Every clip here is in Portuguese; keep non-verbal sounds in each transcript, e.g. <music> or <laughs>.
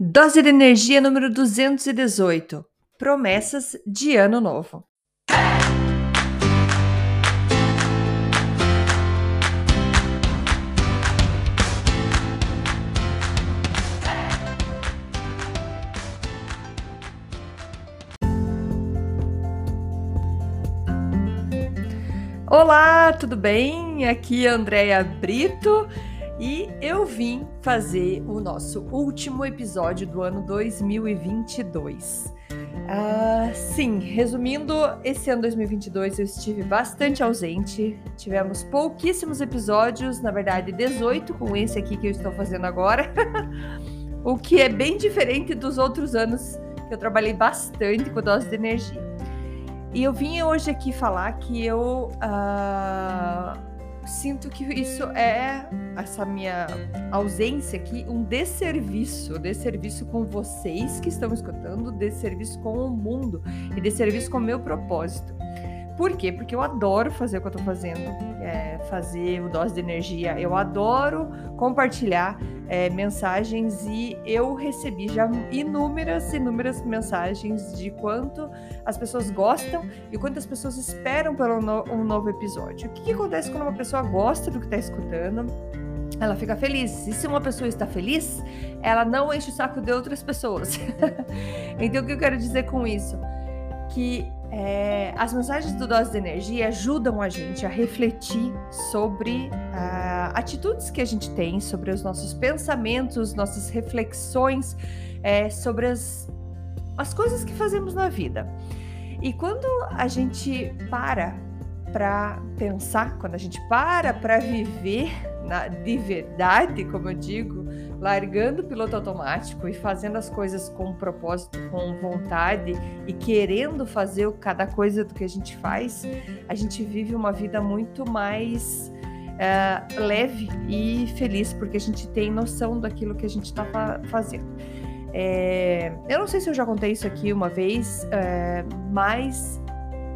Dose de energia número 218. Promessas de ano novo. Olá, tudo bem? Aqui é a Andrea Brito e eu vim fazer o nosso último episódio do ano 2022. Uh, sim, resumindo, esse ano 2022 eu estive bastante ausente, tivemos pouquíssimos episódios, na verdade 18 com esse aqui que eu estou fazendo agora, <laughs> o que é bem diferente dos outros anos que eu trabalhei bastante com dose de energia. E eu vim hoje aqui falar que eu uh, sinto que isso é, essa minha ausência aqui, um desserviço, desserviço com vocês que estão escutando, desserviço com o mundo e desserviço com o meu propósito. Por quê? Porque eu adoro fazer o que eu tô fazendo, é, fazer o dose de energia. Eu adoro compartilhar é, mensagens e eu recebi já inúmeras, inúmeras mensagens de quanto as pessoas gostam e quanto as pessoas esperam por um, no, um novo episódio. O que, que acontece quando uma pessoa gosta do que está escutando? ela fica feliz. E se uma pessoa está feliz, ela não enche o saco de outras pessoas. <laughs> então, o que eu quero dizer com isso? Que é, as mensagens do Dose de Energia ajudam a gente a refletir sobre uh, atitudes que a gente tem, sobre os nossos pensamentos, nossas reflexões, é, sobre as, as coisas que fazemos na vida. E quando a gente para para pensar, quando a gente para para viver na, de verdade, como eu digo, largando o piloto automático e fazendo as coisas com propósito, com vontade e querendo fazer cada coisa do que a gente faz, a gente vive uma vida muito mais uh, leve e feliz, porque a gente tem noção daquilo que a gente está fa fazendo. É, eu não sei se eu já contei isso aqui uma vez, é, mas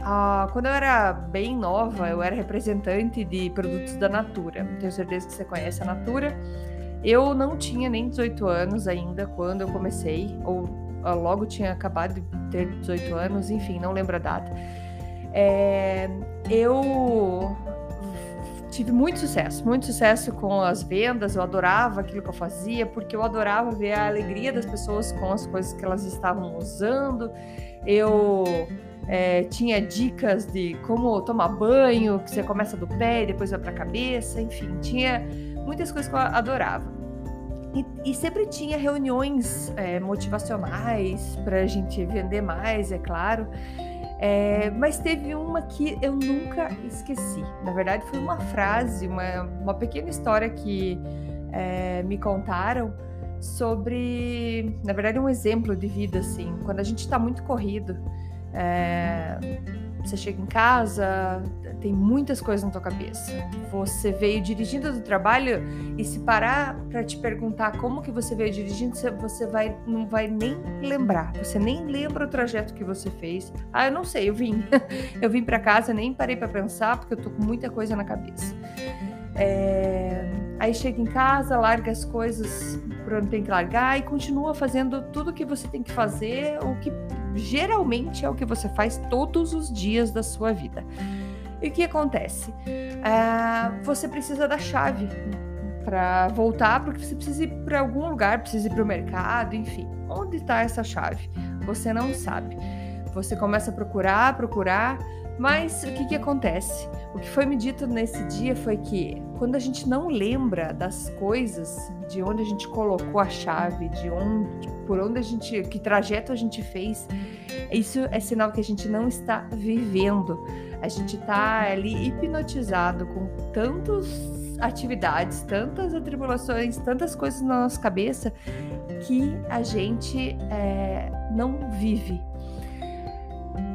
ah, quando eu era bem nova, eu era representante de produtos da Natura. Tenho certeza que você conhece a Natura. Eu não tinha nem 18 anos ainda quando eu comecei, ou ah, logo tinha acabado de ter 18 anos, enfim, não lembro a data. É, eu tive muito sucesso, muito sucesso com as vendas, eu adorava aquilo que eu fazia, porque eu adorava ver a alegria das pessoas com as coisas que elas estavam usando. Eu é, tinha dicas de como tomar banho, que você começa do pé e depois vai para a cabeça, enfim, tinha muitas coisas que eu adorava. E, e sempre tinha reuniões é, motivacionais para a gente vender mais, é claro. É, mas teve uma que eu nunca esqueci. Na verdade, foi uma frase, uma, uma pequena história que é, me contaram sobre, na verdade, um exemplo de vida assim. Quando a gente está muito corrido, é, você chega em casa, tem muitas coisas na tua cabeça. Você veio dirigindo do trabalho e se parar para te perguntar como que você veio dirigindo, você vai não vai nem lembrar. Você nem lembra o trajeto que você fez. Ah, eu não sei, eu vim. <laughs> eu vim para casa, nem parei para pensar porque eu tô com muita coisa na cabeça. É... Aí chega em casa, larga as coisas por onde tem que largar e continua fazendo tudo que você tem que fazer, o que geralmente é o que você faz todos os dias da sua vida. E o que acontece? É, você precisa da chave para voltar, porque você precisa ir para algum lugar, precisa ir para o mercado, enfim. Onde está essa chave? Você não sabe. Você começa a procurar, procurar, mas o que, que acontece? O que foi me dito nesse dia foi que quando a gente não lembra das coisas, de onde a gente colocou a chave, de onde, por onde a gente, que trajeto a gente fez, isso é sinal que a gente não está vivendo. A gente está ali hipnotizado com tantas atividades, tantas atribulações, tantas coisas na nossa cabeça que a gente é, não vive.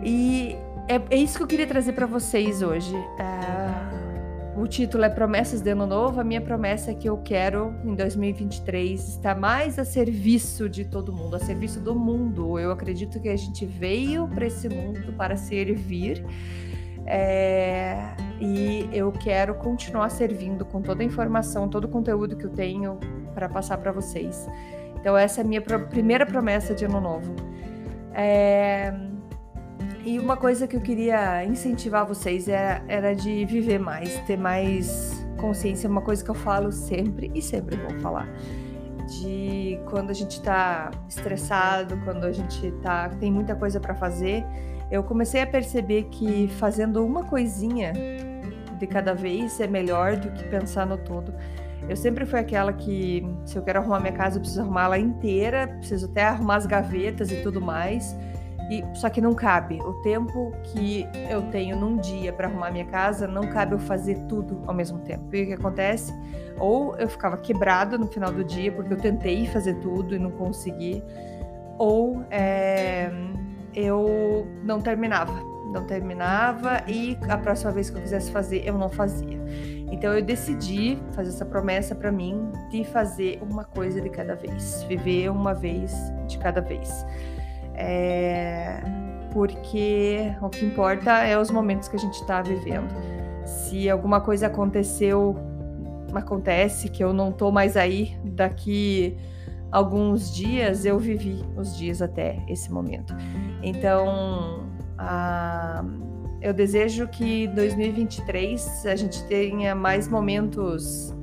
E é, é, isso que eu queria trazer para vocês hoje. Uh, o título é Promessas de Ano Novo. A minha promessa é que eu quero, em 2023, estar mais a serviço de todo mundo, a serviço do mundo. Eu acredito que a gente veio para esse mundo para servir. É, e eu quero continuar servindo com toda a informação, todo o conteúdo que eu tenho para passar para vocês. Então, essa é a minha primeira promessa de ano novo. É... E uma coisa que eu queria incentivar vocês era, era de viver mais, ter mais consciência, uma coisa que eu falo sempre e sempre vou falar. De quando a gente tá estressado, quando a gente tá, tem muita coisa para fazer, eu comecei a perceber que fazendo uma coisinha de cada vez é melhor do que pensar no todo. Eu sempre fui aquela que, se eu quero arrumar minha casa, eu preciso arrumar ela inteira, preciso até arrumar as gavetas e tudo mais. E, só que não cabe. O tempo que eu tenho num dia para arrumar minha casa, não cabe eu fazer tudo ao mesmo tempo. E o que acontece? Ou eu ficava quebrada no final do dia, porque eu tentei fazer tudo e não consegui, ou é, eu não terminava. Não terminava e a próxima vez que eu quisesse fazer, eu não fazia. Então eu decidi fazer essa promessa para mim de fazer uma coisa de cada vez, viver uma vez de cada vez. É... Porque o que importa é os momentos que a gente está vivendo. Se alguma coisa aconteceu, acontece que eu não tô mais aí daqui alguns dias, eu vivi os dias até esse momento. Então, a eu desejo que 2023 a gente tenha mais momentos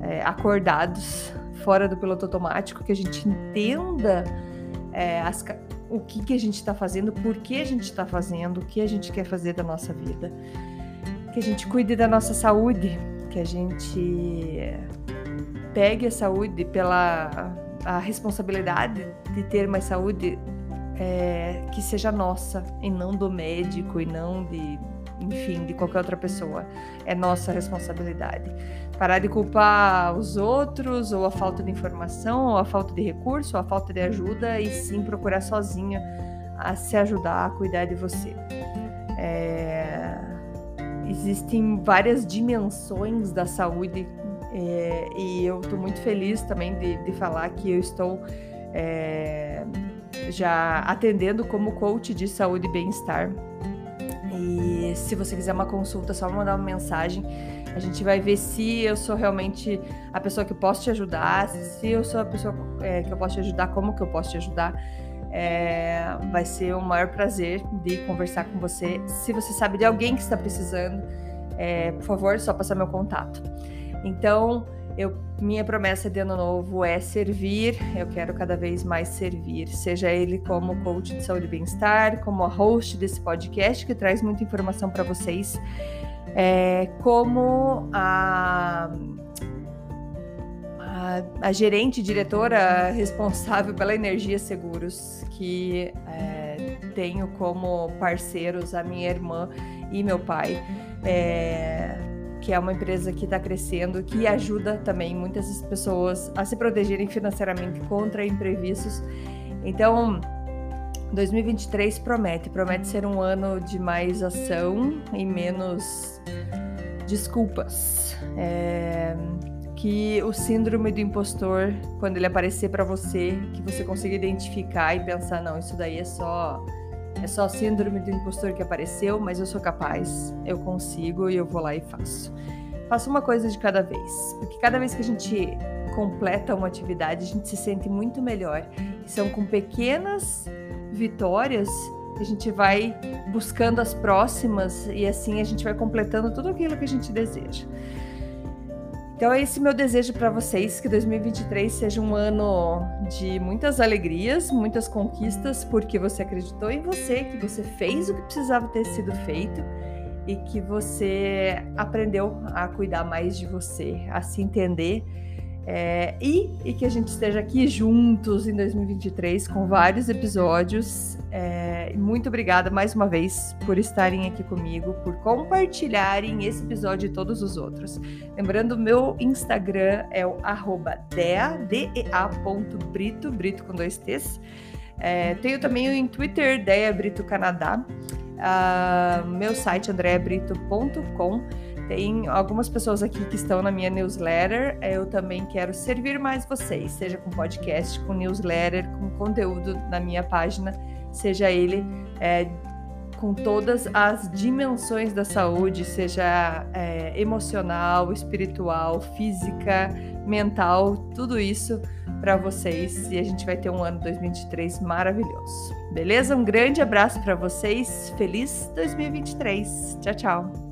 é, acordados, fora do piloto automático, que a gente entenda é, as, o que, que a gente está fazendo, por que a gente está fazendo, o que a gente quer fazer da nossa vida. Que a gente cuide da nossa saúde, que a gente pegue a saúde pela a responsabilidade de ter mais saúde é, que seja nossa e não do médico e não de, enfim, de qualquer outra pessoa. É nossa responsabilidade. Parar de culpar os outros, ou a falta de informação, ou a falta de recurso, ou a falta de ajuda, e sim procurar sozinha a se ajudar a cuidar de você. É... Existem várias dimensões da saúde é, e eu estou muito feliz também de, de falar que eu estou é, já atendendo como coach de saúde e bem-estar. Se você quiser uma consulta, é só mandar uma mensagem. A gente vai ver se eu sou realmente a pessoa que posso te ajudar, se eu sou a pessoa é, que eu posso te ajudar, como que eu posso te ajudar. É, vai ser o maior prazer de conversar com você. Se você sabe de alguém que está precisando, é, por favor, só passar meu contato. Então, eu, minha promessa de ano novo é servir, eu quero cada vez mais servir, seja ele como coach de saúde e bem-estar, como a host desse podcast que traz muita informação para vocês, é, como a, a, a, gerente, diretora responsável pela Energia Seguros, que é, tenho como parceiros a minha irmã e meu pai. É, que é uma empresa que está crescendo, que ajuda também muitas pessoas a se protegerem financeiramente contra imprevistos. Então, 2023 promete, promete ser um ano de mais ação e menos desculpas. É, que o síndrome do impostor, quando ele aparecer para você, que você consiga identificar e pensar, não, isso daí é só é só síndrome do impostor que apareceu, mas eu sou capaz, eu consigo e eu vou lá e faço. Faço uma coisa de cada vez, porque cada vez que a gente completa uma atividade, a gente se sente muito melhor. E são com pequenas vitórias que a gente vai buscando as próximas e assim a gente vai completando tudo aquilo que a gente deseja. Então, é esse meu desejo para vocês: que 2023 seja um ano de muitas alegrias, muitas conquistas, porque você acreditou em você, que você fez o que precisava ter sido feito e que você aprendeu a cuidar mais de você, a se entender é, e, e, que a gente esteja aqui juntos em 2023 com vários episódios. É, muito obrigada mais uma vez por estarem aqui comigo, por compartilharem esse episódio e todos os outros. Lembrando, meu Instagram é o arroba dea.brito, brito com dois T's. É, tenho também o Twitter, Dea Canadá. Uh, meu site, andreabrito.com. Tem algumas pessoas aqui que estão na minha newsletter. Eu também quero servir mais vocês, seja com podcast, com newsletter, com conteúdo na minha página, seja ele é, com todas as dimensões da saúde, seja é, emocional, espiritual, física, mental, tudo isso para vocês e a gente vai ter um ano 2023 maravilhoso. Beleza? Um grande abraço para vocês. Feliz 2023. Tchau, tchau.